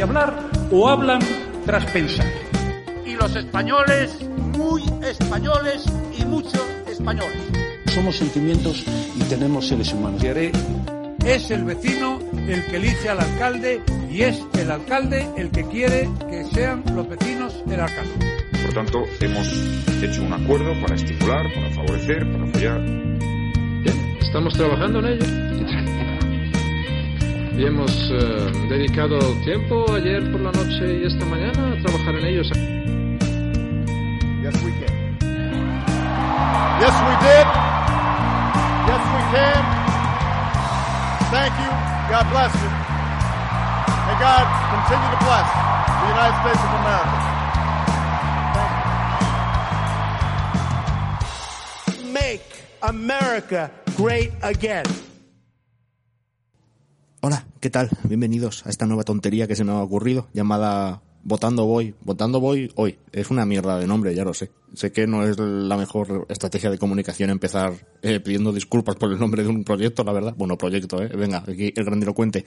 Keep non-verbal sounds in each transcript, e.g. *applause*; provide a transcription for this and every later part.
de hablar o hablan tras pensar? Y los españoles, muy españoles y muchos españoles. Somos sentimientos y tenemos seres humanos. Es el vecino el que elige al alcalde y es el alcalde el que quiere que sean los vecinos el alcalde. Por tanto, hemos hecho un acuerdo para estimular, para favorecer, para apoyar. Bien, estamos trabajando en ello. *laughs* Y hemos eh, dedicado tiempo ayer por la noche y esta mañana a trabajar en ellos. Yes, we can. Yes, we did. Yes, we can. Thank you. God bless you. May God continue to bless the United States of America. Make America great again. ¿Qué tal? Bienvenidos a esta nueva tontería que se me ha ocurrido llamada Votando Voy. Votando Voy hoy. Es una mierda de nombre, ya lo sé. Sé que no es la mejor estrategia de comunicación empezar eh, pidiendo disculpas por el nombre de un proyecto, la verdad. Bueno, proyecto, eh. Venga, aquí el grandilocuente.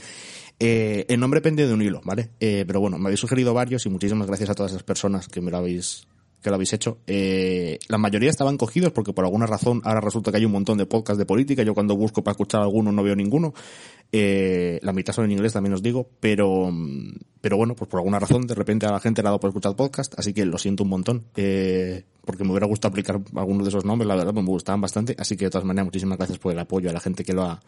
Eh, el nombre pende de un hilo, ¿vale? Eh, pero bueno, me habéis sugerido varios y muchísimas gracias a todas esas personas que me lo habéis que lo habéis hecho. Eh, la mayoría estaban cogidos porque por alguna razón ahora resulta que hay un montón de podcasts de política. Yo cuando busco para escuchar alguno no veo ninguno. Eh, la mitad son en inglés, también os digo. Pero, pero bueno, pues por alguna razón de repente a la gente le ha dado por escuchar podcast. Así que lo siento un montón. Eh, porque me hubiera gustado aplicar algunos de esos nombres, la verdad, me gustaban bastante. Así que de todas maneras, muchísimas gracias por el apoyo a la gente que lo ha,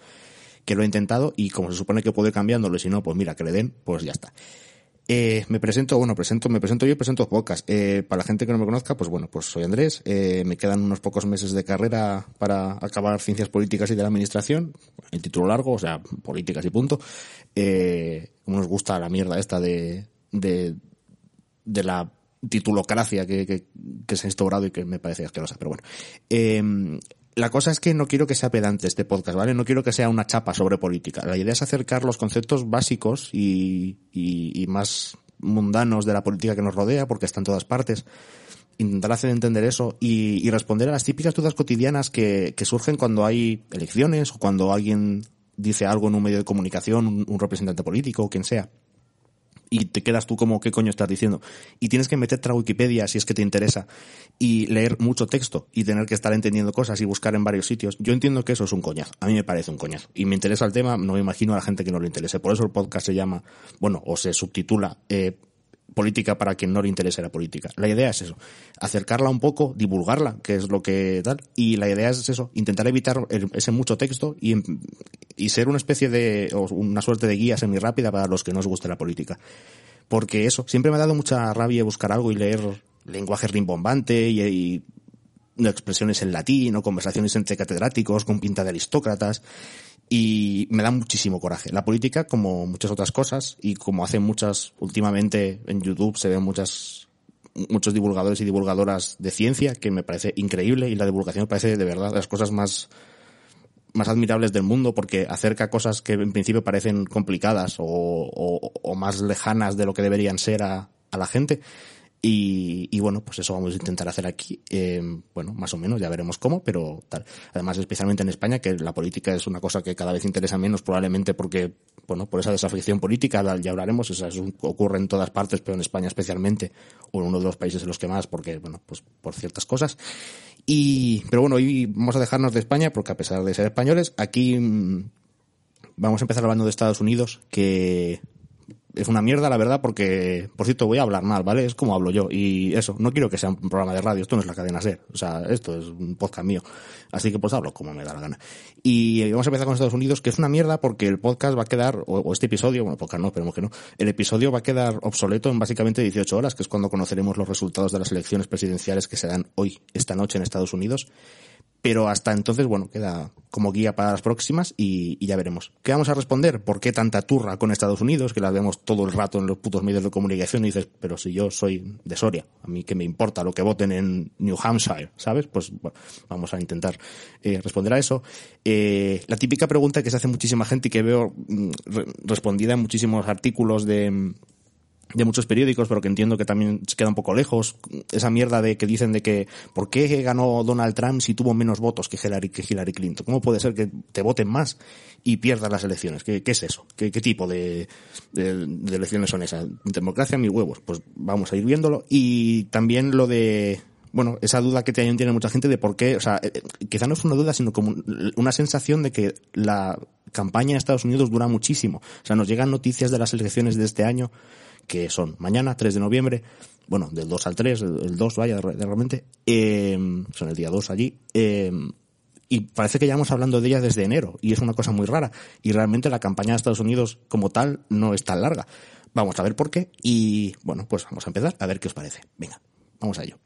que lo ha intentado. Y como se supone que puede cambiándolo, y si no, pues mira, que le den, pues ya está. Eh, me presento, bueno, presento, me presento yo y presento podcast. Eh, para la gente que no me conozca, pues bueno, pues soy Andrés, eh, me quedan unos pocos meses de carrera para acabar ciencias políticas y de la administración, el título largo, o sea, políticas y punto. Eh, como nos gusta la mierda esta de, de, de la titulocracia que, que, que se ha instaurado y que me parece asquerosa, pero bueno. Eh, la cosa es que no quiero que sea pedante este podcast, ¿vale? No quiero que sea una chapa sobre política. La idea es acercar los conceptos básicos y, y, y más mundanos de la política que nos rodea, porque está en todas partes. Intentar hacer entender eso y, y responder a las típicas dudas cotidianas que, que, surgen cuando hay elecciones o cuando alguien dice algo en un medio de comunicación, un, un representante político o quien sea y te quedas tú como qué coño estás diciendo. Y tienes que meterte a Wikipedia si es que te interesa y leer mucho texto y tener que estar entendiendo cosas y buscar en varios sitios. Yo entiendo que eso es un coñazo. A mí me parece un coñazo. Y me interesa el tema, no me imagino a la gente que no le interese. Por eso el podcast se llama, bueno, o se subtitula eh, política para quien no le interese la política. La idea es eso, acercarla un poco, divulgarla, que es lo que tal, y la idea es eso, intentar evitar ese mucho texto y, y ser una especie de, o una suerte de guía semi rápida para los que no os guste la política. Porque eso, siempre me ha dado mucha rabia buscar algo y leer lenguaje rimbombante y expresiones en latín o conversaciones entre catedráticos con pinta de aristócratas y me da muchísimo coraje. La política, como muchas otras cosas, y como hacen muchas, últimamente en YouTube se ven muchas, muchos divulgadores y divulgadoras de ciencia, que me parece increíble, y la divulgación me parece de verdad las cosas más, más admirables del mundo, porque acerca cosas que en principio parecen complicadas o, o, o más lejanas de lo que deberían ser a, a la gente. Y, y, bueno, pues eso vamos a intentar hacer aquí. Eh, bueno, más o menos, ya veremos cómo, pero tal. Además, especialmente en España, que la política es una cosa que cada vez interesa menos, probablemente porque, bueno, por esa desafección política, ya hablaremos, eso, eso ocurre en todas partes, pero en España especialmente, o en uno de los países en los que más, porque, bueno, pues por ciertas cosas. Y, pero bueno, hoy vamos a dejarnos de España, porque a pesar de ser españoles, aquí mmm, vamos a empezar hablando de Estados Unidos, que es una mierda, la verdad, porque, por cierto, voy a hablar mal, ¿vale? Es como hablo yo. Y eso, no quiero que sea un programa de radio, esto no es la cadena SER. O sea, esto es un podcast mío. Así que pues hablo como me da la gana. Y vamos a empezar con Estados Unidos, que es una mierda porque el podcast va a quedar, o, este episodio, bueno, podcast no, esperemos que no, el episodio va a quedar obsoleto en básicamente 18 horas, que es cuando conoceremos los resultados de las elecciones presidenciales que se dan hoy, esta noche en Estados Unidos. Pero hasta entonces, bueno, queda como guía para las próximas y, ya veremos. ¿Qué vamos a responder? ¿Por qué tanta turra con Estados Unidos? Que la vemos todo el rato en los putos medios de comunicación y dices, pero si yo soy de Soria, a mí que me importa lo que voten en New Hampshire, ¿sabes? Pues bueno, vamos a intentar eh, responder a eso. Eh, la típica pregunta que se hace muchísima gente y que veo mm, respondida en muchísimos artículos de de muchos periódicos, pero que entiendo que también se queda un poco lejos. Esa mierda de que dicen de que ¿por qué ganó Donald Trump si tuvo menos votos que Hillary, que Hillary Clinton? ¿Cómo puede ser que te voten más y pierdas las elecciones? ¿Qué, qué es eso? ¿Qué, qué tipo de, de, elecciones son esas? Democracia, mis huevos. Pues vamos a ir viéndolo. Y también lo de bueno, esa duda que también tiene mucha gente de por qué, o sea, eh, eh, quizá no es una duda, sino como una sensación de que la campaña en Estados Unidos dura muchísimo. O sea, nos llegan noticias de las elecciones de este año que son mañana, 3 de noviembre, bueno, del 2 al 3, el 2 vaya realmente, eh, son el día 2 allí, eh, y parece que ya vamos hablando de ellas desde enero, y es una cosa muy rara, y realmente la campaña de Estados Unidos como tal no es tan larga. Vamos a ver por qué, y bueno, pues vamos a empezar a ver qué os parece. Venga, vamos a ello.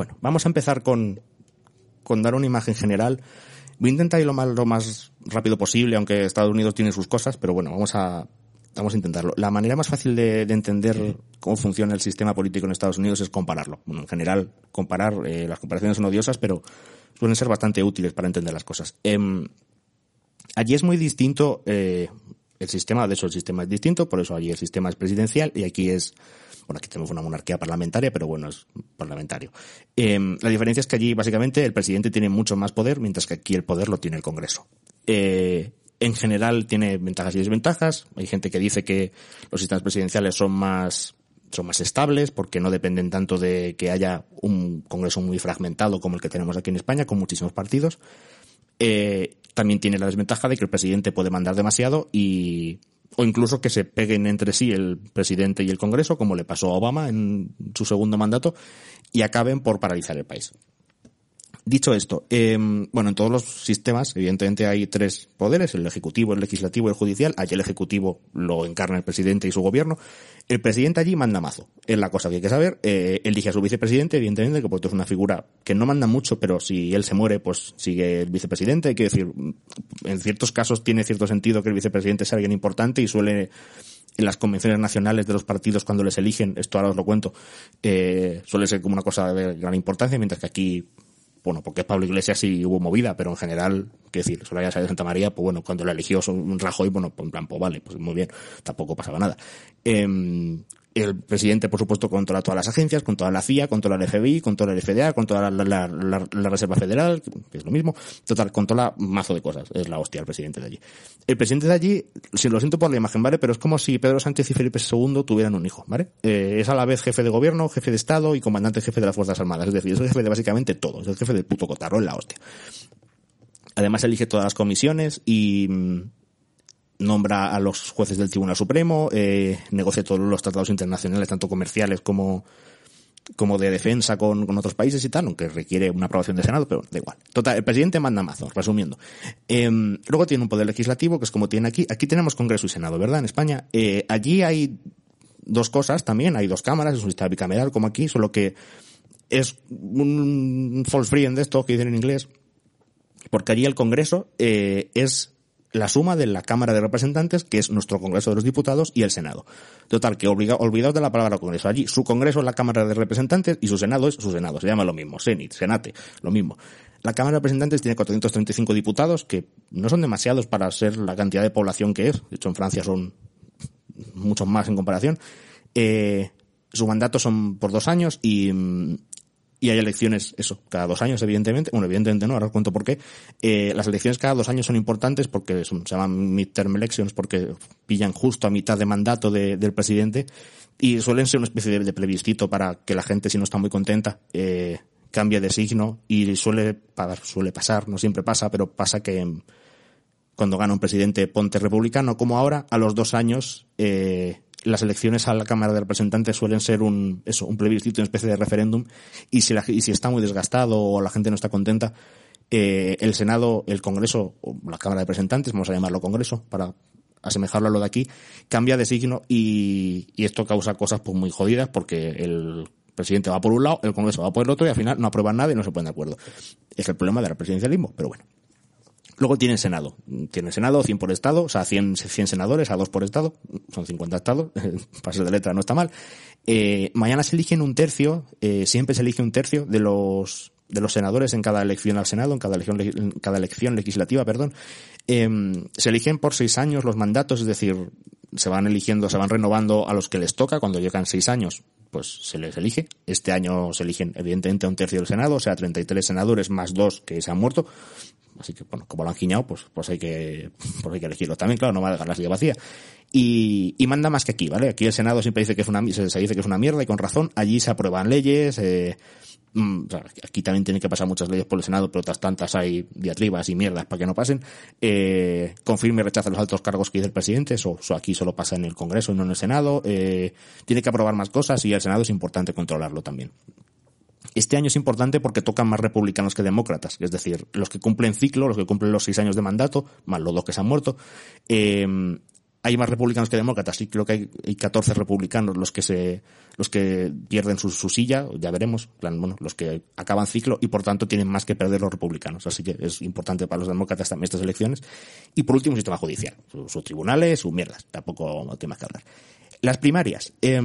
Bueno, vamos a empezar con, con dar una imagen general. Voy a intentar ir lo más, lo más rápido posible, aunque Estados Unidos tiene sus cosas, pero bueno, vamos a, vamos a intentarlo. La manera más fácil de, de entender cómo funciona el sistema político en Estados Unidos es compararlo. Bueno, en general, comparar, eh, las comparaciones son odiosas, pero suelen ser bastante útiles para entender las cosas. Eh, allí es muy distinto eh, el sistema, de hecho el sistema es distinto, por eso allí el sistema es presidencial y aquí es bueno, aquí tenemos una monarquía parlamentaria, pero bueno, es parlamentario. Eh, la diferencia es que allí, básicamente, el presidente tiene mucho más poder, mientras que aquí el poder lo tiene el Congreso. Eh, en general tiene ventajas y desventajas. Hay gente que dice que los sistemas presidenciales son más son más estables porque no dependen tanto de que haya un Congreso muy fragmentado como el que tenemos aquí en España, con muchísimos partidos. Eh, también tiene la desventaja de que el presidente puede mandar demasiado y o incluso que se peguen entre sí el presidente y el Congreso, como le pasó a Obama en su segundo mandato, y acaben por paralizar el país. Dicho esto, eh, bueno, en todos los sistemas, evidentemente hay tres poderes, el ejecutivo, el legislativo y el judicial. Allí el ejecutivo lo encarna el presidente y su gobierno. El presidente allí manda mazo. Es la cosa que hay que saber. Eh, elige a su vicepresidente, evidentemente, que pues es una figura que no manda mucho, pero si él se muere, pues sigue el vicepresidente. Hay que decir, en ciertos casos tiene cierto sentido que el vicepresidente sea alguien importante y suele en las convenciones nacionales de los partidos cuando les eligen, esto ahora os lo cuento, eh, suele ser como una cosa de gran importancia, mientras que aquí bueno, porque es Pablo Iglesias y hubo movida, pero en general, qué decir, Soraya de Santa María, pues bueno, cuando la eligió Rajoy, bueno, pues en plan, pues vale, pues muy bien, tampoco pasaba nada. Eh, el presidente, por supuesto, controla todas las agencias, controla la CIA, controla el FBI, controla el FDA, controla la, la, Reserva Federal, que es lo mismo. Total, controla mazo de cosas. Es la hostia el presidente de allí. El presidente de allí, si lo siento por la imagen, ¿vale? Pero es como si Pedro Sánchez y Felipe II tuvieran un hijo, ¿vale? Eh, es a la vez jefe de gobierno, jefe de Estado y comandante jefe de las Fuerzas Armadas. Es decir, es el jefe de básicamente todo. Es el jefe del puto cotarro, es la hostia. Además elige todas las comisiones y nombra a los jueces del Tribunal Supremo, eh, negocia todos los tratados internacionales, tanto comerciales como, como de defensa con, con, otros países y tal, aunque requiere una aprobación del Senado, pero da igual. Total, el presidente manda mazo, resumiendo. Eh, luego tiene un poder legislativo, que es como tiene aquí. Aquí tenemos Congreso y Senado, ¿verdad? En España. Eh, allí hay dos cosas también, hay dos cámaras, es un sistema bicameral como aquí, solo que es un false friend de esto que dicen en inglés, porque allí el Congreso eh, es la suma de la Cámara de Representantes, que es nuestro Congreso de los Diputados, y el Senado. Total, que obliga, olvidaos de la palabra Congreso. Allí, su Congreso es la Cámara de Representantes y su Senado es su Senado. Se llama lo mismo. Senit, Senate, lo mismo. La Cámara de Representantes tiene 435 diputados, que no son demasiados para ser la cantidad de población que es. De hecho, en Francia son muchos más en comparación. Eh, su mandato son por dos años y, y hay elecciones, eso, cada dos años, evidentemente. Bueno, evidentemente no, ahora os cuento por qué. Eh, las elecciones cada dos años son importantes porque se llaman midterm elections porque pillan justo a mitad de mandato de, del presidente y suelen ser una especie de, de, plebiscito para que la gente, si no está muy contenta, eh, cambie de signo y suele, suele pasar, no siempre pasa, pero pasa que cuando gana un presidente ponte republicano como ahora, a los dos años eh, las elecciones a la Cámara de Representantes suelen ser un, eso, un plebiscito, una especie de referéndum, y si, la, y si está muy desgastado o la gente no está contenta, eh, el Senado, el Congreso, o la Cámara de Representantes, vamos a llamarlo Congreso, para asemejarlo a lo de aquí, cambia de signo y, y esto causa cosas pues muy jodidas porque el presidente va por un lado, el Congreso va por el otro y al final no aprueban nada y no se ponen de acuerdo. Es el problema del presidencialismo, pero bueno. Luego tiene Senado. Tiene Senado, 100 por Estado, o sea, 100, 100 senadores, a dos por Estado. Son 50 Estados. *laughs* Para ser de letra no está mal. Eh, mañana se eligen un tercio, eh, siempre se elige un tercio de los de los senadores en cada elección al Senado, en cada elección, cada elección legislativa, perdón. Eh, se eligen por seis años los mandatos, es decir, se van eligiendo, se van renovando a los que les toca cuando llegan seis años pues se les elige. Este año se eligen evidentemente un tercio del Senado, o sea, 33 senadores más dos que se han muerto. Así que, bueno, como lo han guiñado, pues, pues hay que, pues hay que elegirlo. También, claro, no va a dejar la silla vacía. Y, y manda más que aquí, ¿vale? Aquí el Senado siempre dice que es una, se, dice que es una mierda y con razón. Allí se aprueban leyes, eh, aquí también tienen que pasar muchas leyes por el Senado, pero otras tantas hay diatribas y mierdas para que no pasen. Eh, confirma y rechaza los altos cargos que dice el presidente, eso, eso, aquí solo pasa en el Congreso y no en el Senado. Eh, tiene que aprobar más cosas y el Senado es importante controlarlo también. Este año es importante porque tocan más republicanos que demócratas, es decir, los que cumplen ciclo, los que cumplen los seis años de mandato, más los dos que se han muerto, eh, hay más republicanos que demócratas, sí creo que hay, hay 14 republicanos los que se, los que pierden su, silla, ya veremos, plan, bueno, los que acaban ciclo y por tanto tienen más que perder los republicanos, así que es importante para los demócratas también estas elecciones. Y por último, un sistema judicial, sus su tribunales, sus mierdas, tampoco no tiene más que hablar. Las primarias, eh,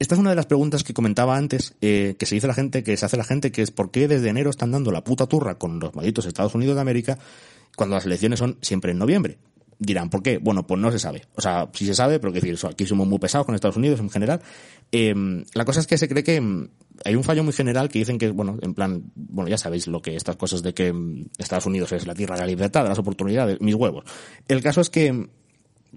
esta es una de las preguntas que comentaba antes, eh, que se dice la gente, que se hace la gente, que es por qué desde enero están dando la puta turra con los malditos Estados Unidos de América cuando las elecciones son siempre en noviembre. Dirán, ¿por qué? Bueno, pues no se sabe. O sea, sí se sabe, pero que decir, aquí somos muy pesados con Estados Unidos en general. Eh, la cosa es que se cree que mm, hay un fallo muy general que dicen que, bueno, en plan, bueno, ya sabéis lo que estas cosas de que mm, Estados Unidos es la tierra de la libertad, de las oportunidades, mis huevos. El caso es que, mm,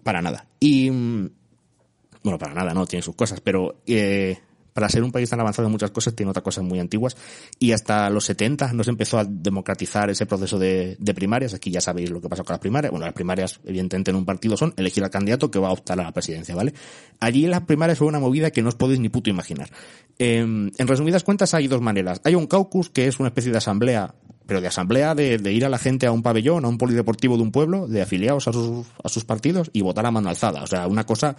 para nada. Y, bueno, para nada, no, tiene sus cosas, pero eh, para ser un país tan avanzado en muchas cosas tiene otras cosas muy antiguas y hasta los 70 no se empezó a democratizar ese proceso de, primarias. Aquí ya sabéis lo que pasó con las primarias. Bueno, las primarias evidentemente en un partido son elegir al candidato que va a optar a la presidencia, ¿vale? Allí las primarias fue una movida que no os podéis ni puto imaginar. Eh, en resumidas cuentas hay dos maneras. Hay un caucus que es una especie de asamblea pero de asamblea, de, de, ir a la gente a un pabellón, a un polideportivo de un pueblo, de afiliados a sus, a sus partidos y votar a mano alzada. O sea, una cosa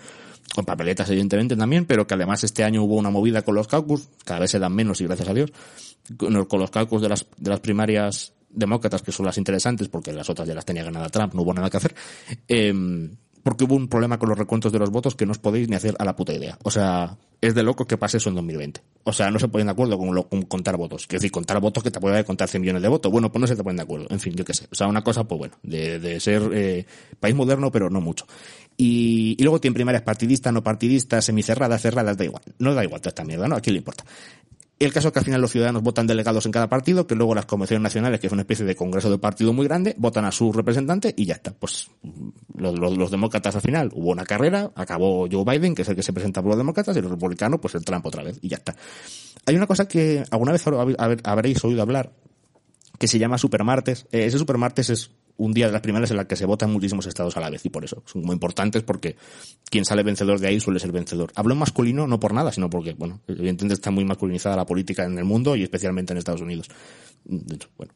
con papeletas evidentemente también, pero que además este año hubo una movida con los caucus, cada vez se dan menos y gracias a Dios, con, los caucus de las, de las primarias demócratas, que son las interesantes, porque las otras ya las tenía ganada Trump, no hubo nada que hacer, eh, porque hubo un problema con los recuentos de los votos que no os podéis ni hacer a la puta idea. O sea, es de loco que pase eso en 2020. O sea, no se ponen de acuerdo con, lo, con contar votos. Quiero decir, contar votos que te puede contar 100 millones de votos. Bueno, pues no se te ponen de acuerdo. En fin, yo qué sé. O sea, una cosa, pues bueno, de, ser eh, país moderno, pero no mucho. Y, y luego tiene primarias partidistas, no partidistas, semicerradas, cerradas, da igual. No da igual toda esta mierda, ¿no? ¿A quién le importa? El caso es que al final los ciudadanos votan delegados en cada partido, que luego las convenciones nacionales, que es una especie de congreso de partido muy grande, votan a su representante y ya está. Pues los, los, los, demócratas al final hubo una carrera, acabó Joe Biden, que es el que se presenta por los demócratas, y los republicanos, pues el Trump otra vez, y ya está. Hay una cosa que alguna vez habréis oído hablar, que se llama supermartes. Eh, ese supermartes es un día de las primeras en la que se votan muchísimos estados a la vez y por eso son muy importantes porque quien sale vencedor de ahí suele ser vencedor. Hablo en masculino no por nada, sino porque, bueno, evidentemente está muy masculinizada la política en el mundo y especialmente en Estados Unidos. De hecho, bueno,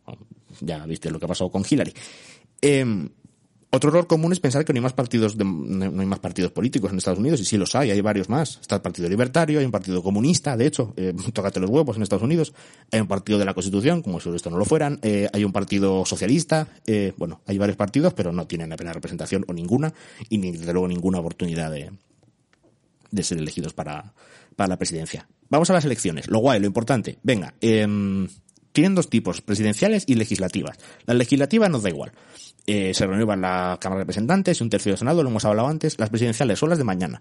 ya viste lo que ha pasado con Hillary. Eh, otro error común es pensar que no hay más partidos no hay más partidos políticos en Estados Unidos y sí los hay, hay varios más. Está el Partido Libertario, hay un Partido Comunista, de hecho, eh, *laughs* tócate los huevos en Estados Unidos. Hay un Partido de la Constitución, como si esto no lo fueran. Eh, hay un Partido Socialista. Eh, bueno, hay varios partidos, pero no tienen apenas representación o ninguna y ni desde luego ninguna oportunidad de, de ser elegidos para, para la presidencia. Vamos a las elecciones. Lo guay, lo importante. Venga, eh, tienen dos tipos, presidenciales y legislativas. Las legislativas nos da igual eh, se renuevan la Cámara de Representantes y un tercio del Senado, lo hemos hablado antes. Las presidenciales son las de mañana.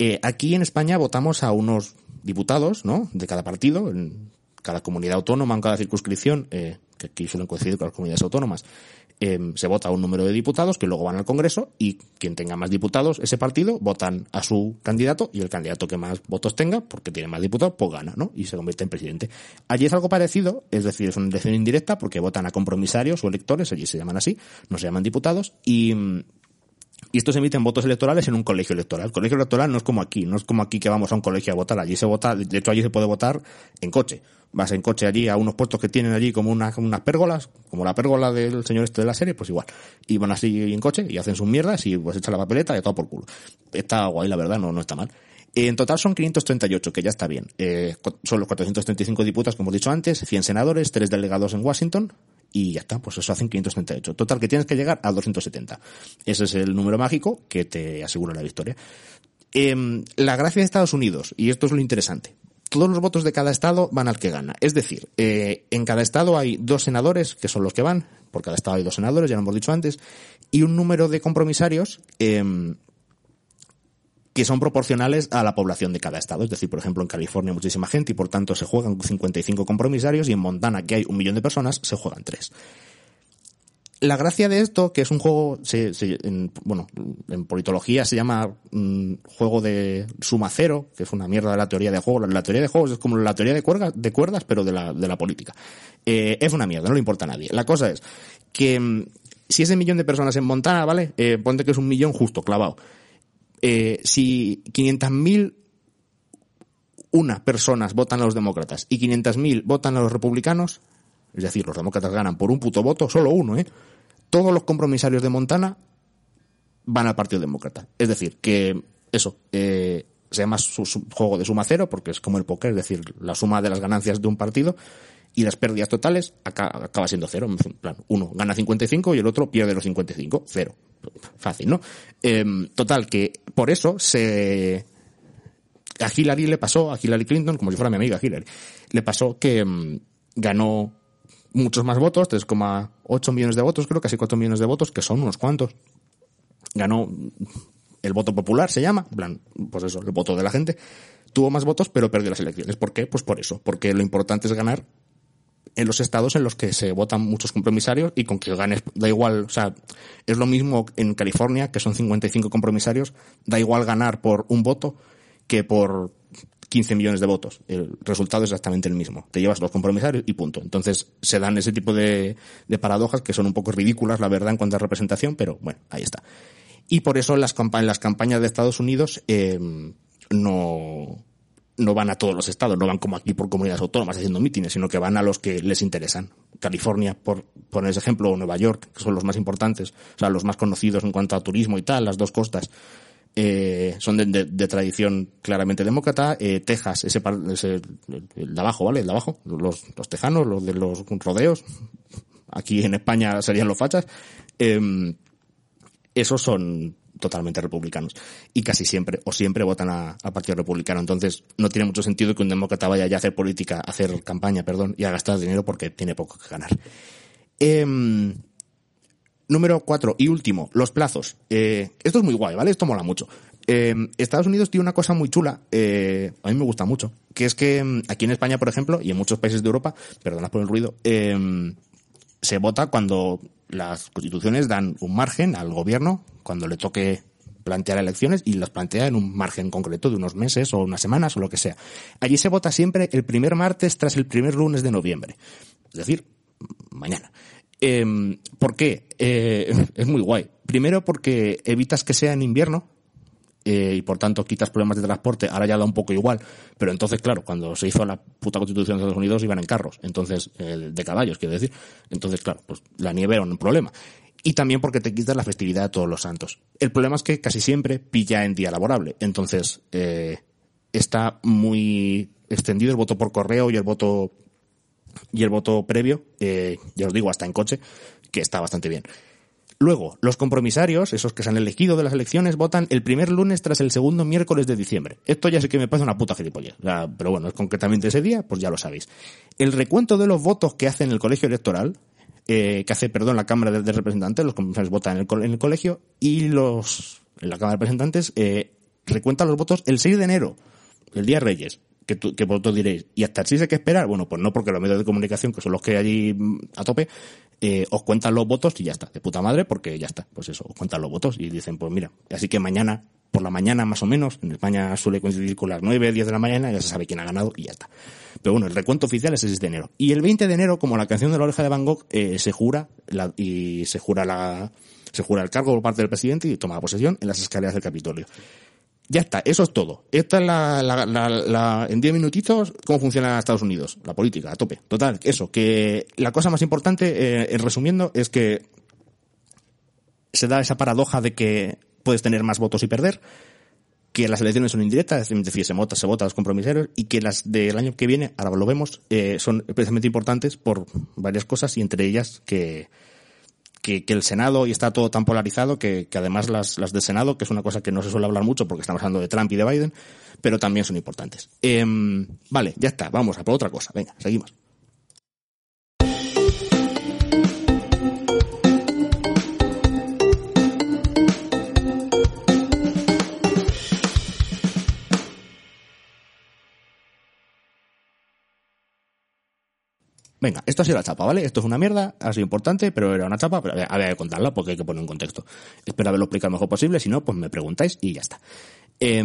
Eh, aquí en España votamos a unos diputados, ¿no? De cada partido, en cada comunidad autónoma, en cada circunscripción, eh, que aquí suelen coincidir con las comunidades autónomas, eh, se vota un número de diputados que luego van al Congreso y quien tenga más diputados, ese partido, votan a su candidato y el candidato que más votos tenga, porque tiene más diputados, pues gana, ¿no? Y se convierte en presidente. Allí es algo parecido, es decir, es una elección indirecta porque votan a compromisarios o electores, allí se llaman así, no se llaman diputados, y, y estos emiten votos electorales en un colegio electoral. El colegio electoral no es como aquí, no es como aquí que vamos a un colegio a votar. Allí se vota, de hecho allí se puede votar en coche. Vas en coche allí a unos puestos que tienen allí como unas, unas pérgolas, como la pérgola del señor este de la serie, pues igual. Y van así en coche y hacen sus mierdas y pues echan la papeleta y todo por culo. Está guay, la verdad, no, no está mal. En total son 538, que ya está bien. Eh, son los 435 diputados, como hemos dicho antes, 100 senadores, 3 delegados en Washington, y ya está, pues eso hacen 538. Total, que tienes que llegar a 270. Ese es el número mágico que te asegura la victoria. Eh, la gracia de Estados Unidos, y esto es lo interesante, todos los votos de cada estado van al que gana. Es decir, eh, en cada estado hay dos senadores, que son los que van, por cada estado hay dos senadores, ya lo hemos dicho antes, y un número de compromisarios eh, que son proporcionales a la población de cada estado. Es decir, por ejemplo, en California hay muchísima gente y por tanto se juegan 55 compromisarios y en Montana, que hay un millón de personas, se juegan tres. La gracia de esto, que es un juego, se, se, en, bueno, en politología se llama mm, juego de suma cero, que es una mierda de la teoría de juegos. La teoría de juegos es como la teoría de cuerdas, de cuerdas pero de la, de la política. Eh, es una mierda, no le importa a nadie. La cosa es que mm, si ese millón de personas en Montana, ¿vale? Eh, ponte que es un millón justo, clavado eh, si 500.000 una personas votan a los demócratas y 500.000 votan a los republicanos, es decir, los demócratas ganan por un puto voto, solo uno, ¿eh? Todos los compromisarios de Montana van al Partido Demócrata. Es decir, que eso, eh, se llama su, juego de suma cero porque es como el póker, es decir, la suma de las ganancias de un partido y las pérdidas totales acaba, acaba siendo cero. En plan, uno gana 55 y el otro pierde los 55. Cero. Fácil, ¿no? Eh, total, que por eso se... A Hillary le pasó, a Hillary Clinton, como si fuera mi amiga Hillary, le pasó que um, ganó muchos más votos, 3,8 millones de votos, creo, casi 4 millones de votos, que son unos cuantos. Ganó el voto popular, se llama, plan, pues eso, el voto de la gente. Tuvo más votos, pero perdió las elecciones. ¿Por qué? Pues por eso, porque lo importante es ganar en los estados en los que se votan muchos compromisarios y con que ganes, da igual, o sea, es lo mismo en California, que son 55 compromisarios, da igual ganar por un voto que por 15 millones de votos. El resultado es exactamente el mismo. Te llevas los compromisarios y punto. Entonces se dan ese tipo de, paradojas que son un poco ridículas, la verdad, en cuanto a representación, pero bueno, ahí está. Y por eso las, las campañas de Estados Unidos eh, no, no van a todos los estados, no van como aquí por comunidades autónomas haciendo mítines, sino que van a los que les interesan. California, por poner ese ejemplo, o Nueva York, que son los más importantes, o sea, los más conocidos en cuanto a turismo y tal, las dos costas, eh, son de, de, tradición claramente demócrata. Eh, Texas, ese, ese, el de abajo, ¿vale? El de abajo, los, los tejanos, los de los rodeos. Aquí en España serían los fachas. Eh, esos son totalmente republicanos. Y casi siempre, o siempre votan a, Partido Republicano. Entonces, no tiene mucho sentido que un demócrata vaya ya a hacer política, hacer campaña, perdón, y a gastar dinero porque tiene poco que ganar. Eh, número cuatro y último, los plazos. Eh, esto es muy guay, ¿vale? Esto mola mucho. Eh, Estados Unidos tiene una cosa muy chula, eh, a mí me gusta mucho, que es que aquí en España, por ejemplo, y en muchos países de Europa, perdona por el ruido, eh, se vota cuando las constituciones dan un margen al gobierno, cuando le toque plantear elecciones y las plantea en un margen concreto de unos meses o unas semanas o lo que sea. Allí se vota siempre el primer martes tras el primer lunes de noviembre. Es decir, mañana. Eh, ¿Por qué? Eh, *laughs* es muy guay. Primero porque evitas que sea en invierno, eh, y por tanto quitas problemas de transporte, ahora ya da un poco igual, pero entonces, claro, cuando se hizo la puta constitución de Estados Unidos iban en carros, entonces, eh, de caballos, quiero decir, entonces, claro, pues la nieve era un problema. Y también porque te quitas la festividad de todos los santos. El problema es que casi siempre pilla en día laborable, entonces, eh, está muy extendido el voto por correo y el voto y el voto previo, eh, ya os digo, hasta en coche, que está bastante bien. Luego, los compromisarios, esos que se han elegido de las elecciones, votan el primer lunes tras el segundo miércoles de diciembre. Esto ya sé que me parece una puta gilipollez. pero bueno, es concretamente ese día, pues ya lo sabéis. El recuento de los votos que hace en el colegio electoral, eh, que hace, perdón, la Cámara de, Representantes, los compromisarios votan en el, en el, colegio, y los, en la Cámara de Representantes, eh, los votos el 6 de enero, el día Reyes. Que, tú, que vosotros diréis, ¿y hasta así hay que esperar? Bueno, pues no, porque los medios de comunicación, que son los que hay allí mm, a tope, eh, os cuentan los votos y ya está, de puta madre, porque ya está, pues eso, os cuentan los votos y dicen, pues mira, así que mañana, por la mañana más o menos, en España suele coincidir con las 9, 10 de la mañana, ya se sabe quién ha ganado y ya está. Pero bueno, el recuento oficial es el 6 de enero. Y el 20 de enero, como la canción de la oreja de Van Gogh, eh, se jura, la, y se jura la, se jura el cargo por parte del presidente y toma posesión en las escaleras del Capitolio. Ya está, eso es todo. Esta es la, la, la, la en 10 minutitos, cómo funciona Estados Unidos, la política, a tope. Total, eso, que la cosa más importante, eh, en resumiendo, es que se da esa paradoja de que puedes tener más votos y perder, que las elecciones son indirectas, es decir, se vota, se vota a los compromiseros, y que las del año que viene, ahora lo vemos, eh, son especialmente importantes por varias cosas, y entre ellas que, que, el Senado y está todo tan polarizado que, además las, las del Senado, que es una cosa que no se suele hablar mucho porque estamos hablando de Trump y de Biden, pero también son importantes. Eh, vale, ya está, vamos a por otra cosa. Venga, seguimos. Venga, esto ha sido la chapa, ¿vale? Esto es una mierda, ha sido importante, pero era una chapa, pero había, que contarla porque hay que poner un contexto. Espero haberlo explicado lo mejor posible, si no, pues me preguntáis y ya está. Eh,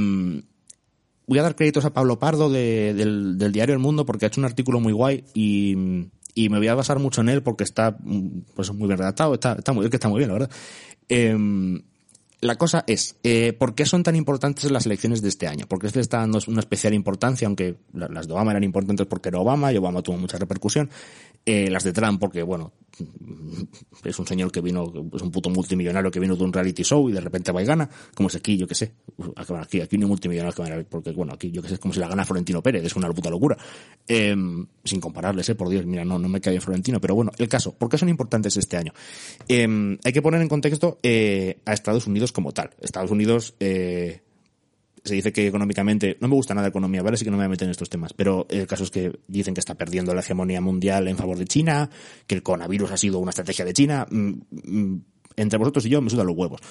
voy a dar créditos a Pablo Pardo de, del, diario El Mundo porque ha hecho un artículo muy guay y, y me voy a basar mucho en él porque está pues muy bien redactado, está, muy, es que está muy bien, la verdad. Eh, la cosa es, eh, ¿por qué son tan importantes las elecciones de este año? Porque se le está dando una especial importancia, aunque las de Obama eran importantes porque era Obama y Obama tuvo mucha repercusión. Eh, las de Trump porque, bueno, es un señor que vino, es un puto multimillonario que vino de un reality show y de repente va y gana, como es aquí, yo que sé, aquí, aquí no hay multimillonario que porque, bueno, aquí yo que sé, es como si la gana Florentino Pérez, es una puta locura. Eh, sin compararles, eh, por Dios, mira, no, no me cae Florentino, pero bueno, el caso, ¿por qué son importantes este año? Eh, hay que poner en contexto eh, a Estados Unidos como tal. Estados Unidos, eh, se dice que económicamente, no me gusta nada economía, ¿vale? Así que no me voy a meter en estos temas, pero el caso es que dicen que está perdiendo la hegemonía mundial en favor de China, que el coronavirus ha sido una estrategia de China. Entre vosotros y yo me sudan los huevos.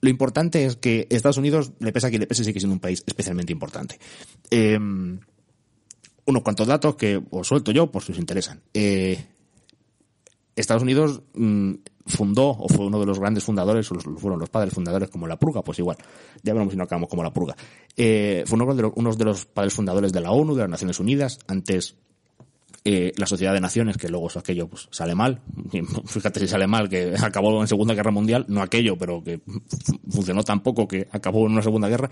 Lo importante es que Estados Unidos, le pesa a quien le pese, sigue siendo un país especialmente importante. Eh, unos cuantos datos que os suelto yo por si os interesan. Eh, Estados Unidos mmm, fundó o fue uno de los grandes fundadores, o fueron los padres fundadores como la Purga, pues igual, ya veremos si no acabamos como la Purga. Eh, fue uno de, los, de los padres fundadores de la ONU, de las Naciones Unidas, antes eh, la Sociedad de Naciones, que luego aquello pues, sale mal, *laughs* fíjate si sale mal, que acabó en Segunda Guerra Mundial, no aquello, pero que funcionó tan poco que acabó en una Segunda Guerra,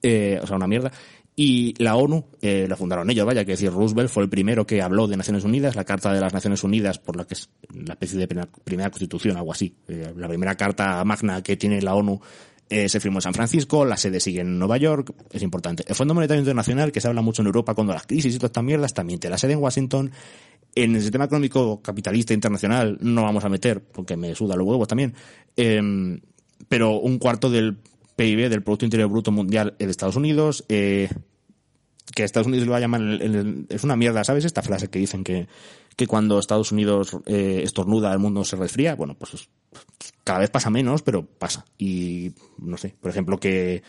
eh, o sea, una mierda. Y la ONU, eh, la fundaron ellos, vaya, que decir, Roosevelt fue el primero que habló de Naciones Unidas, la Carta de las Naciones Unidas, por la que es la especie de primera, primera constitución, algo así. Eh, la primera carta magna que tiene la ONU eh, se firmó en San Francisco, la sede sigue en Nueva York, es importante. El Fondo Monetario Internacional, que se habla mucho en Europa cuando las crisis y todas estas mierdas, también tiene la sede en Washington. En el sistema económico capitalista internacional no vamos a meter, porque me suda los huevos también, eh, pero un cuarto del PIB, del Producto Interior Bruto Mundial de Estados Unidos, eh, que Estados Unidos lo va a llamar, es una mierda, ¿sabes? Esta frase que dicen que, que cuando Estados Unidos eh, estornuda el mundo se resfría, bueno, pues cada vez pasa menos, pero pasa. Y no sé, por ejemplo, que,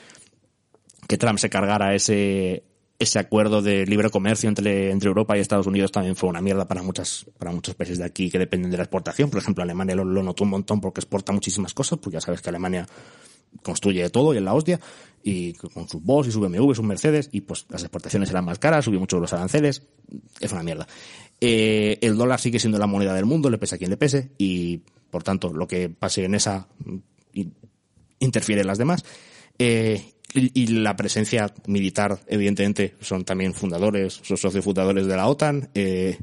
que Trump se cargara ese, ese acuerdo de libre comercio entre, entre Europa y Estados Unidos también fue una mierda para muchas, para muchos países de aquí que dependen de la exportación. Por ejemplo, Alemania lo, lo notó un montón porque exporta muchísimas cosas, porque ya sabes que Alemania construye todo y en la hostia, y con sus Boss y sus BMW, sus Mercedes, y pues las exportaciones eran más caras, subió mucho los aranceles, es una mierda. Eh, el dólar sigue siendo la moneda del mundo, le pese a quien le pese, y por tanto lo que pase en esa interfiere en las demás. Eh, y, y, la presencia militar, evidentemente, son también fundadores, son socios fundadores de la OTAN, eh,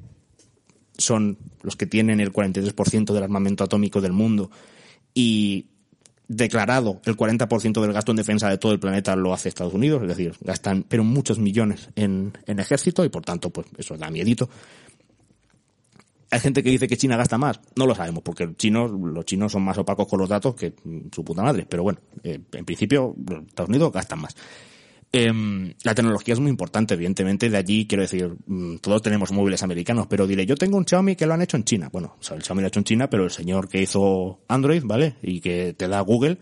son los que tienen el 43% del armamento atómico del mundo y declarado el 40% del gasto en defensa de todo el planeta lo hace Estados Unidos, es decir, gastan pero muchos millones en, en ejército y por tanto pues eso da miedito. Hay gente que dice que China gasta más, no lo sabemos porque los chinos, los chinos son más opacos con los datos que su puta madre, pero bueno, eh, en principio los Estados Unidos gastan más. Eh, la tecnología es muy importante, evidentemente. De allí, quiero decir, todos tenemos móviles americanos, pero diré, yo tengo un Xiaomi que lo han hecho en China. Bueno, o sea, el Xiaomi lo ha hecho en China, pero el señor que hizo Android, ¿vale? Y que te da Google,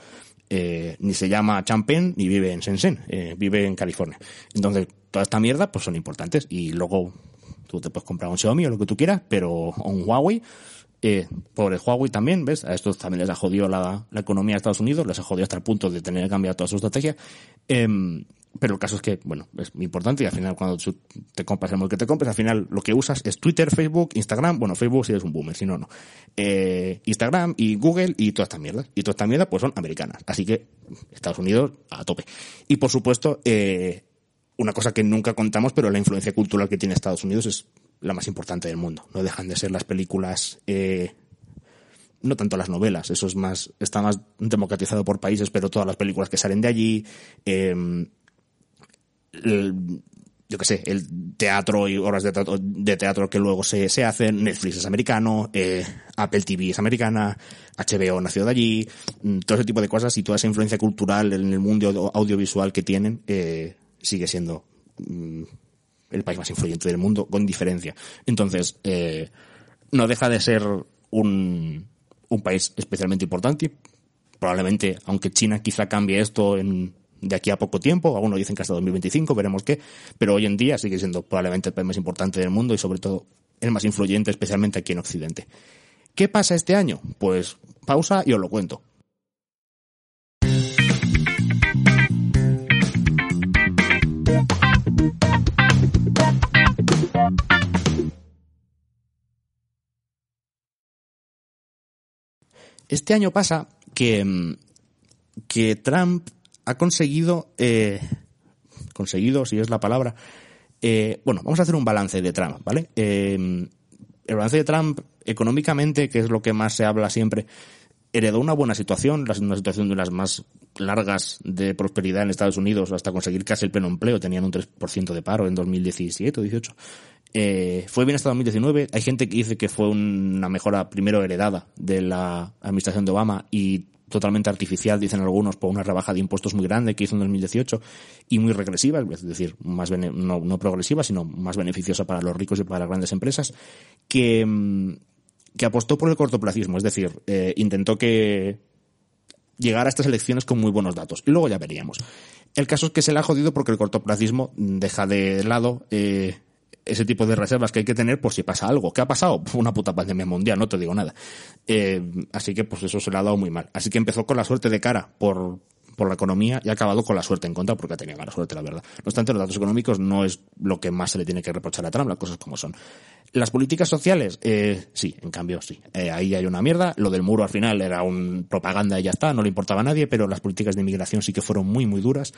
eh, ni se llama Champagne ni vive en Shenzhen, eh, vive en California. Entonces, toda esta mierda pues son importantes y luego tú te puedes comprar un Xiaomi o lo que tú quieras, pero un Huawei, eh, pobre Huawei también, ¿ves? A estos también les ha jodido la, la economía de Estados Unidos, les ha jodido hasta el punto de tener que cambiar toda su estrategia. Em, pero el caso es que, bueno, es importante y al final cuando te compras el móvil que te compres, al final lo que usas es Twitter, Facebook, Instagram, bueno, Facebook si eres un boomer, si no, no. Eh, Instagram y Google y todas estas mierdas. Y todas estas mierdas pues son americanas. Así que Estados Unidos a tope. Y por supuesto, eh, una cosa que nunca contamos, pero la influencia cultural que tiene Estados Unidos es la más importante del mundo. No dejan de ser las películas, eh, no tanto las novelas, eso es más, está más democratizado por países, pero todas las películas que salen de allí, eh, el, yo qué sé, el teatro y horas de teatro, que luego se, se hacen, Netflix es americano, eh, Apple TV es americana, HBO nació de allí, mm, todo ese tipo de cosas y toda esa influencia cultural en el mundo audiovisual que tienen eh, sigue siendo mm, el país más influyente del mundo, con diferencia. Entonces, eh, no deja de ser un, un país especialmente importante. Probablemente, aunque China quizá cambie esto en de aquí a poco tiempo, algunos dicen que hasta 2025, veremos qué, pero hoy en día sigue siendo probablemente el país más importante del mundo y sobre todo el más influyente, especialmente aquí en Occidente. ¿Qué pasa este año? Pues pausa y os lo cuento. Este año pasa que, que Trump ha conseguido, eh, conseguido, si es la palabra, eh, bueno, vamos a hacer un balance de Trump, ¿vale? Eh, el balance de Trump, económicamente, que es lo que más se habla siempre, heredó una buena situación, una situación de las más largas de prosperidad en Estados Unidos hasta conseguir casi el pleno empleo, tenían un 3% de paro en 2017 o 18. Eh, fue bien hasta 2019. Hay gente que dice que fue una mejora primero heredada de la administración de Obama y totalmente artificial, dicen algunos, por una rebaja de impuestos muy grande que hizo en 2018 y muy regresiva, es decir, más no, progresiva, sino más beneficiosa para los ricos y para las grandes empresas, que, que apostó por el cortoplacismo, es decir, eh, intentó que llegara a estas elecciones con muy buenos datos. Y luego ya veríamos. El caso es que se le ha jodido porque el cortoplacismo deja de lado eh, ese tipo de reservas que hay que tener por si pasa algo. ¿Qué ha pasado? Una puta pandemia mundial, no te digo nada. Eh, así que pues eso se le ha dado muy mal. Así que empezó con la suerte de cara por, por la economía y ha acabado con la suerte en contra porque tenido mala suerte, la verdad. No obstante, los datos económicos no es lo que más se le tiene que reprochar a Trump, las cosas como son. Las políticas sociales, eh, sí, en cambio sí. Eh, ahí hay una mierda. Lo del muro al final era un propaganda y ya está, no le importaba a nadie, pero las políticas de inmigración sí que fueron muy, muy duras.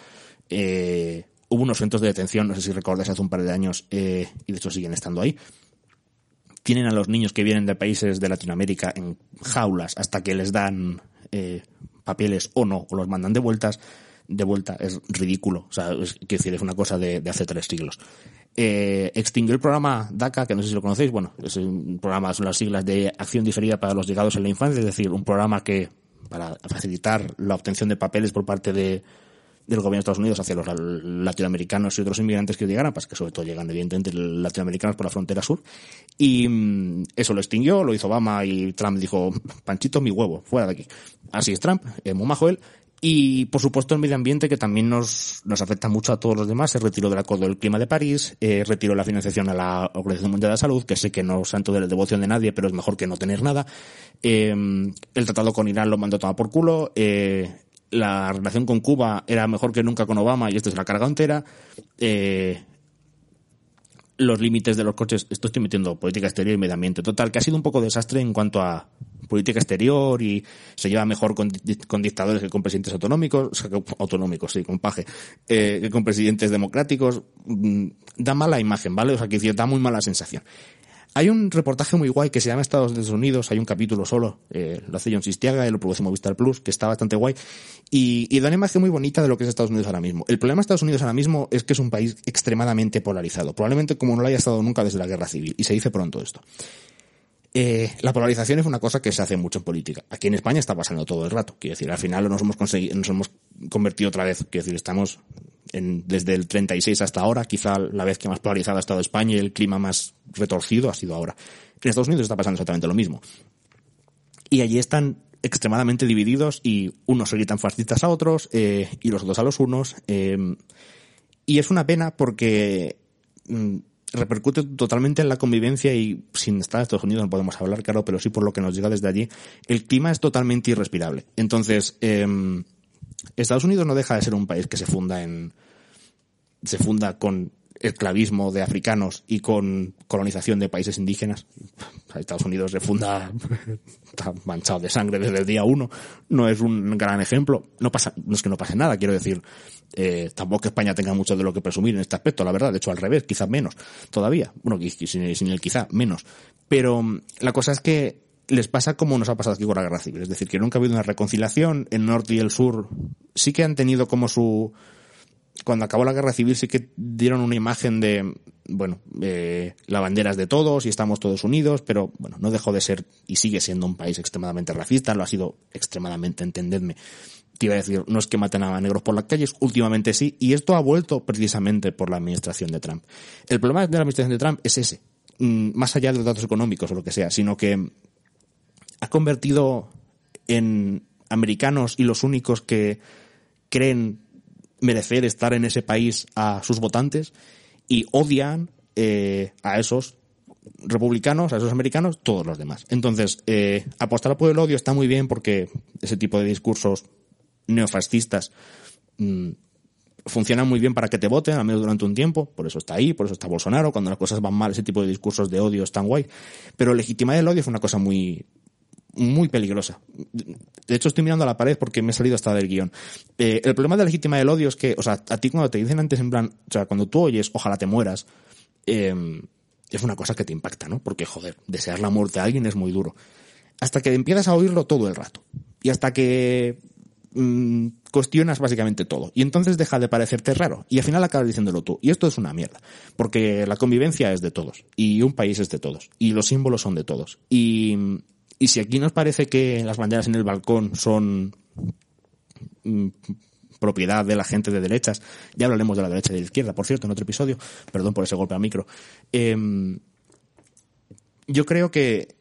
Eh, hubo unos centros de detención, no sé si recordáis hace un par de años, eh, y de hecho siguen estando ahí. Tienen a los niños que vienen de países de Latinoamérica en jaulas hasta que les dan eh, papeles o no, o los mandan de vueltas, de vuelta. Es ridículo. O sea, es, decir, es una cosa de, de hace tres siglos. Eh, extinguió el programa DACA, que no sé si lo conocéis, bueno, es un programa, son las siglas de Acción Diferida para los Llegados en la Infancia, es decir, un programa que, para facilitar la obtención de papeles por parte de, del gobierno de Estados Unidos hacia los latinoamericanos y otros inmigrantes que llegaran, pues que sobre todo llegan evidentemente latinoamericanos por la frontera sur. Y mm, eso lo extinguió, lo hizo Obama y Trump dijo, Panchito, mi huevo, fuera de aquí. Así es Trump, eh, muy majo él. Y por supuesto el medio ambiente que también nos, afecta mucho a todos los demás, se retiró del Acuerdo del Clima de París, eh, retiró la financiación a la Organización Mundial de la Salud, que sé que no es santo de la devoción de nadie, pero es mejor que no tener nada. Eh, el tratado con Irán lo mandó tomar por culo, eh, la relación con Cuba era mejor que nunca con Obama y esto es la carga entera. Eh, los límites de los coches, esto estoy metiendo política exterior y medio ambiente. Total, que ha sido un poco desastre en cuanto a política exterior y se lleva mejor con, dictadores que con presidentes autonómicos, autonómicos, sí, con paje, eh, que con presidentes democráticos. Mm, da mala imagen, ¿vale? O sea, que da muy mala sensación. Hay un reportaje muy guay que se llama Estados Unidos, hay un capítulo solo, eh, lo hace John Sistiaga y lo produce Movistar Plus, que está bastante guay, y, y da una imagen muy bonita de lo que es Estados Unidos ahora mismo. El problema de Estados Unidos ahora mismo es que es un país extremadamente polarizado, probablemente como no lo haya estado nunca desde la guerra civil, y se dice pronto esto. Eh, la polarización es una cosa que se hace mucho en política. Aquí en España está pasando todo el rato. Quiero decir, al final nos hemos conseguido, nos hemos convertido otra vez. Quiero decir, estamos desde el 36 hasta ahora, quizá la vez que más polarizada ha estado España y el clima más retorcido ha sido ahora. En Estados Unidos está pasando exactamente lo mismo. Y allí están extremadamente divididos y unos se gritan fascistas a otros eh, y los otros a los unos. Eh, y es una pena porque mm, repercute totalmente en la convivencia y sin estar en Estados Unidos no podemos hablar, claro, pero sí por lo que nos llega desde allí, el clima es totalmente irrespirable. Entonces, eh, Estados Unidos no deja de ser un país que se funda en se funda con esclavismo de africanos y con colonización de países indígenas. Estados Unidos se funda *laughs* está manchado de sangre desde el día uno. No es un gran ejemplo. No pasa, no es que no pase nada, quiero decir. Eh, tampoco que España tenga mucho de lo que presumir en este aspecto, la verdad. De hecho, al revés, quizás menos. Todavía. Bueno, sin, sin el quizá, menos. Pero mm, la cosa es que les pasa como nos ha pasado aquí con la guerra civil. Es decir, que nunca ha habido una reconciliación. El norte y el sur sí que han tenido como su, cuando acabó la guerra civil sí que dieron una imagen de, bueno, eh, la bandera es de todos y estamos todos unidos, pero bueno, no dejó de ser y sigue siendo un país extremadamente racista, lo ha sido extremadamente, entendedme. Te iba a decir, no es que maten a negros por las calles, últimamente sí, y esto ha vuelto precisamente por la administración de Trump. El problema de la administración de Trump es ese, mm, más allá de los datos económicos o lo que sea, sino que ha convertido en americanos y los únicos que creen merecer estar en ese país a sus votantes y odian eh, a esos republicanos, a esos americanos, todos los demás. Entonces, eh, apostar por el odio está muy bien porque ese tipo de discursos neofascistas mm, funcionan muy bien para que te voten, al menos durante un tiempo, por eso está ahí, por eso está Bolsonaro, cuando las cosas van mal, ese tipo de discursos de odio están guay. Pero legitimar el odio es una cosa muy, muy peligrosa. De hecho, estoy mirando a la pared porque me he salido hasta del guion. Eh, el problema de la legítima del odio es que, o sea, a ti cuando te dicen antes en plan, o sea, cuando tú oyes, ojalá te mueras, eh, es una cosa que te impacta, ¿no? Porque, joder, desear la muerte a alguien es muy duro. Hasta que empiezas a oírlo todo el rato. Y hasta que mm, cuestionas básicamente todo. Y entonces deja de parecerte raro. Y al final acabas diciéndolo tú. Y esto es una mierda. Porque la convivencia es de todos. Y un país es de todos. Y los símbolos son de todos. Y y si aquí nos parece que las banderas en el balcón son mm, propiedad de la gente de derechas, ya hablaremos de la derecha y de la izquierda, por cierto, en otro episodio, perdón por ese golpe al micro. Em, yo creo que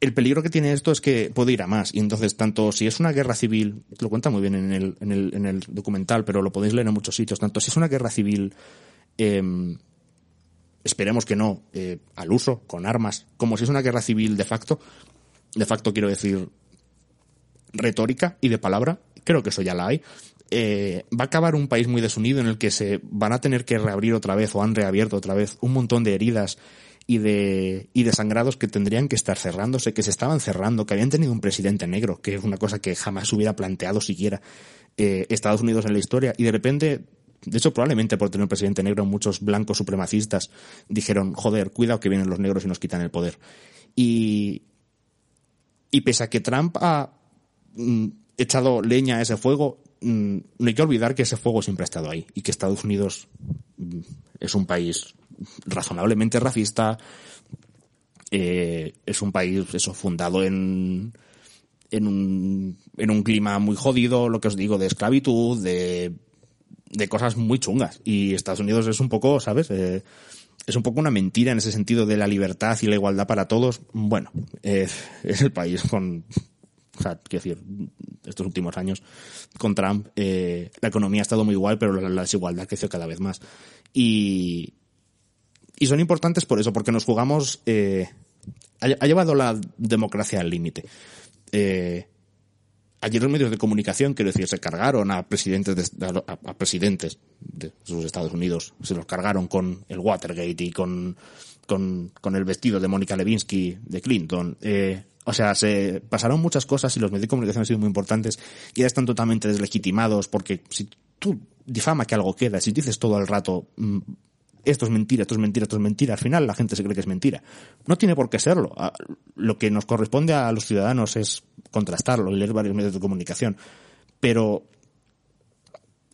el peligro que tiene esto es que puede ir a más. Y entonces, tanto si es una guerra civil, lo cuenta muy bien en el, en el, en el documental, pero lo podéis leer en muchos sitios, tanto si es una guerra civil eh, esperemos que no, eh, al uso, con armas, como si es una guerra civil de facto, de facto quiero decir retórica y de palabra, creo que eso ya la hay, eh, va a acabar un país muy desunido en el que se van a tener que reabrir otra vez o han reabierto otra vez un montón de heridas y de, y de sangrados que tendrían que estar cerrándose, que se estaban cerrando, que habían tenido un presidente negro, que es una cosa que jamás hubiera planteado siquiera eh, Estados Unidos en la historia, y de repente de hecho, probablemente por tener un presidente negro, muchos blancos supremacistas dijeron, joder, cuidado que vienen los negros y nos quitan el poder. Y, y pese a que Trump ha mm, echado leña a ese fuego, mm, no hay que olvidar que ese fuego siempre ha estado ahí y que Estados Unidos mm, es un país razonablemente racista, eh, es un país eso fundado en, en un, en un clima muy jodido, lo que os digo, de esclavitud, de de cosas muy chungas. Y Estados Unidos es un poco, ¿sabes? Eh, es un poco una mentira en ese sentido de la libertad y la igualdad para todos. Bueno, eh, *laughs* es el país con, o sea, quiero decir, estos últimos años con Trump, eh, la economía ha estado muy igual, pero la, desigualdad creció cada vez más. Y, y son importantes por eso, porque nos jugamos, eh, ha, ha, llevado la democracia al límite. Eh, Ayer los medios de comunicación, quiero decir, se cargaron a presidentes de, a, presidentes de sus Estados Unidos, se los cargaron con el Watergate y con, con, con el vestido de Mónica Levinsky de Clinton. Eh, o sea, se pasaron muchas cosas y los medios de comunicación han sido muy importantes y ya están totalmente deslegitimados porque si tú difama que algo queda, si dices todo el rato, mm, esto es mentira, esto es mentira, esto es mentira, al final la gente se cree que es mentira. No tiene por qué serlo. Ah, lo que nos corresponde a los ciudadanos es contrastarlo leer varios medios de comunicación. Pero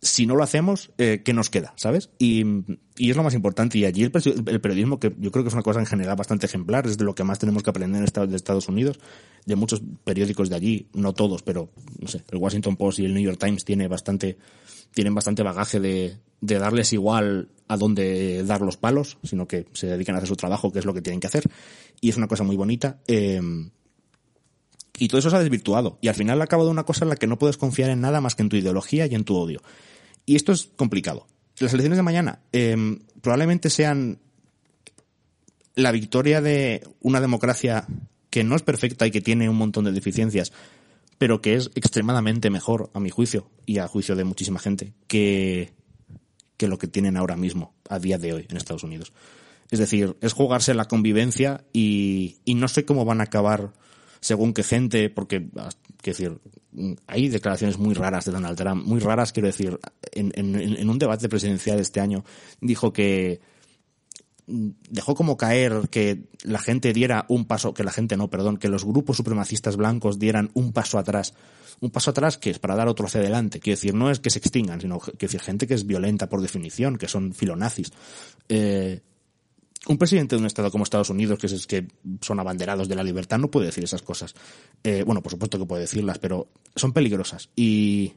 si no lo hacemos, eh, ¿qué nos queda? ¿Sabes? Y, y, es lo más importante. Y allí el, periodismo, que yo creo que es una cosa en general bastante ejemplar, es de lo que más tenemos que aprender en Estados Unidos, de muchos periódicos de allí, no todos, pero no sé, el Washington Post y el New York Times tiene bastante, tienen bastante bagaje de, de darles igual a dónde dar los palos, sino que se dedican a hacer su trabajo, que es lo que tienen que hacer. Y es una cosa muy bonita. Eh, Y todo eso se ha desvirtuado. Y al final ha acabado una cosa en la que no puedes confiar en nada más que en tu ideología y en tu odio. Y esto es complicado. Las elecciones de mañana eh, probablemente sean la victoria de una democracia que no es perfecta y que tiene un montón de deficiencias, pero que es extremadamente mejor, a mi juicio, y a juicio de muchísima gente, que, que lo que tienen ahora mismo, a día de hoy, en Estados Unidos. Es decir, es jugarse la convivencia y, y no sé cómo van a acabar según qué gente, porque, quiero decir, hay declaraciones muy raras de Donald Trump, muy raras, quiero decir, en, en un debate presidencial este año, dijo que dejó como caer que la gente diera un paso, que la gente no, perdón, que los grupos supremacistas blancos dieran un paso atrás. Un paso atrás que es para dar otro hacia adelante. Quiero decir, no es que se extingan, sino que decir, gente que es violenta por definición, que son filonazis. Eh, un presidente de un estado como Estados Unidos, que es que son abanderados de la libertad, no puede decir esas cosas. Eh, bueno, por supuesto que puede decirlas, pero son peligrosas. Y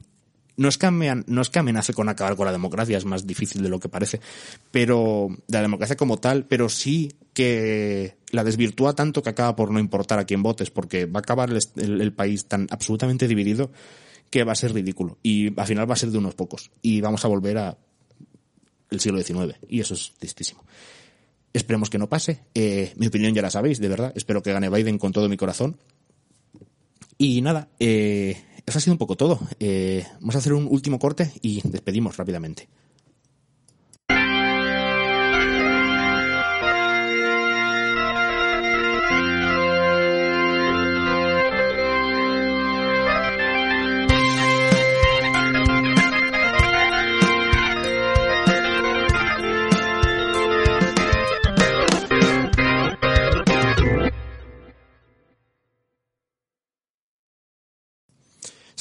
no es, que amenace con acabar con la democracia, es más difícil de lo que parece, pero de la democracia como tal, pero sí que la desvirtúa tanto que acaba por no importar a quién votes, porque va a acabar el, el país tan absolutamente dividido que va a ser ridículo. Y al final va a ser de unos pocos. Y vamos a volver a el siglo XIX. Y eso es tristísimo. Esperemos que no pase. Eh, mi opinión ya la sabéis, de verdad. Espero que gane Biden con todo mi corazón. Y nada, eh, ha sido un poco todo. Eh, vamos a hacer un último corte y despedimos rápidamente.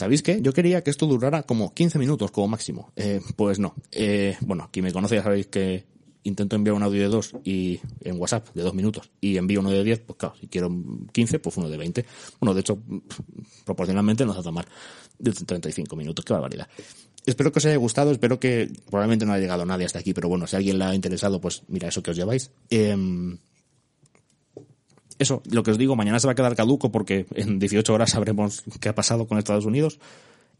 ¿Sabéis qué? Yo quería que esto durara como 15 minutos como máximo. Eh, pues no. Eh, bueno, quien me conoce ya sabéis que intento enviar un audio de 2 y en WhatsApp de 2 minutos y envío uno de 10, pues claro, si quiero 15, pues uno de 20. Bueno, de hecho, proporcionalmente nos hace mal. De 35 minutos, qué barbaridad. Espero que os haya gustado, espero que probablemente no haya llegado nadie hasta aquí, pero bueno, si a alguien le ha interesado, pues mira eso que os lleváis. Eh, eso, lo que os digo, mañana se va a quedar caduco porque en 18 horas sabremos qué ha pasado con Estados Unidos.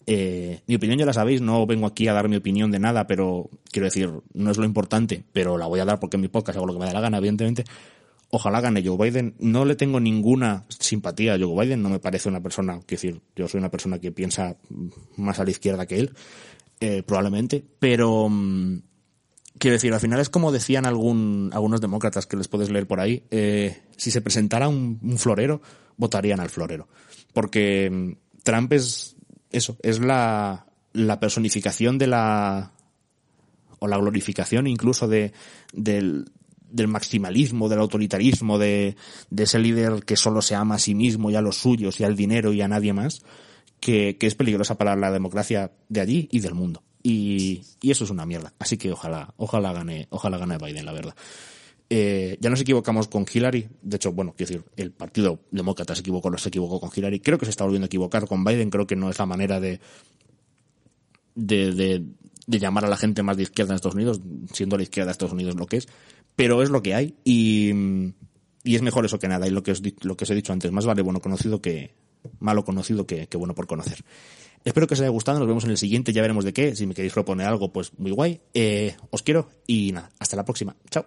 Eh, mi opinión ya la sabéis, no vengo aquí a dar mi opinión de nada, pero quiero decir, no es lo importante, pero la voy a dar porque en mi podcast hago lo que me da la gana, evidentemente. Ojalá gane Joe Biden. No le tengo ninguna simpatía a Joe Biden, no me parece una persona, quiero decir, yo soy una persona que piensa más a la izquierda que él, eh, probablemente, pero... Mm, Quiero decir, al final es como decían algún, algunos demócratas que les puedes leer por ahí, eh, si se presentara un, florero, votarían al florero. Porque mm, Trump es eso, es la, la personificación de la, o la glorificación incluso de, del, maximalismo, del autoritarismo, de, de ese líder que solo se ama a sí mismo y a los suyos y al dinero y a nadie más, que, que es peligrosa para la democracia de allí y del mundo. Y, y, eso es una mierda. Así que ojalá, ojalá gane, ojalá gane Biden, la verdad. Eh, ya nos equivocamos con Hillary. De hecho, bueno, quiero decir, el Partido Demócrata se equivocó, no se equivocó con Hillary. Creo que se está volviendo a equivocar con Biden. Creo que no es la manera de, de, de, de llamar a la gente más de izquierda en Estados Unidos, siendo la izquierda de Estados Unidos lo que es. Pero es lo que hay y, y es mejor eso que nada. Y lo que, os, lo que os he dicho antes, más vale bueno conocido que malo conocido que, que bueno por conocer. Espero que os haya gustado, nos vemos en el siguiente, ya veremos de qué. Si me queréis proponer algo, pues muy guay. Eh, os quiero y nada, hasta la próxima. Chao.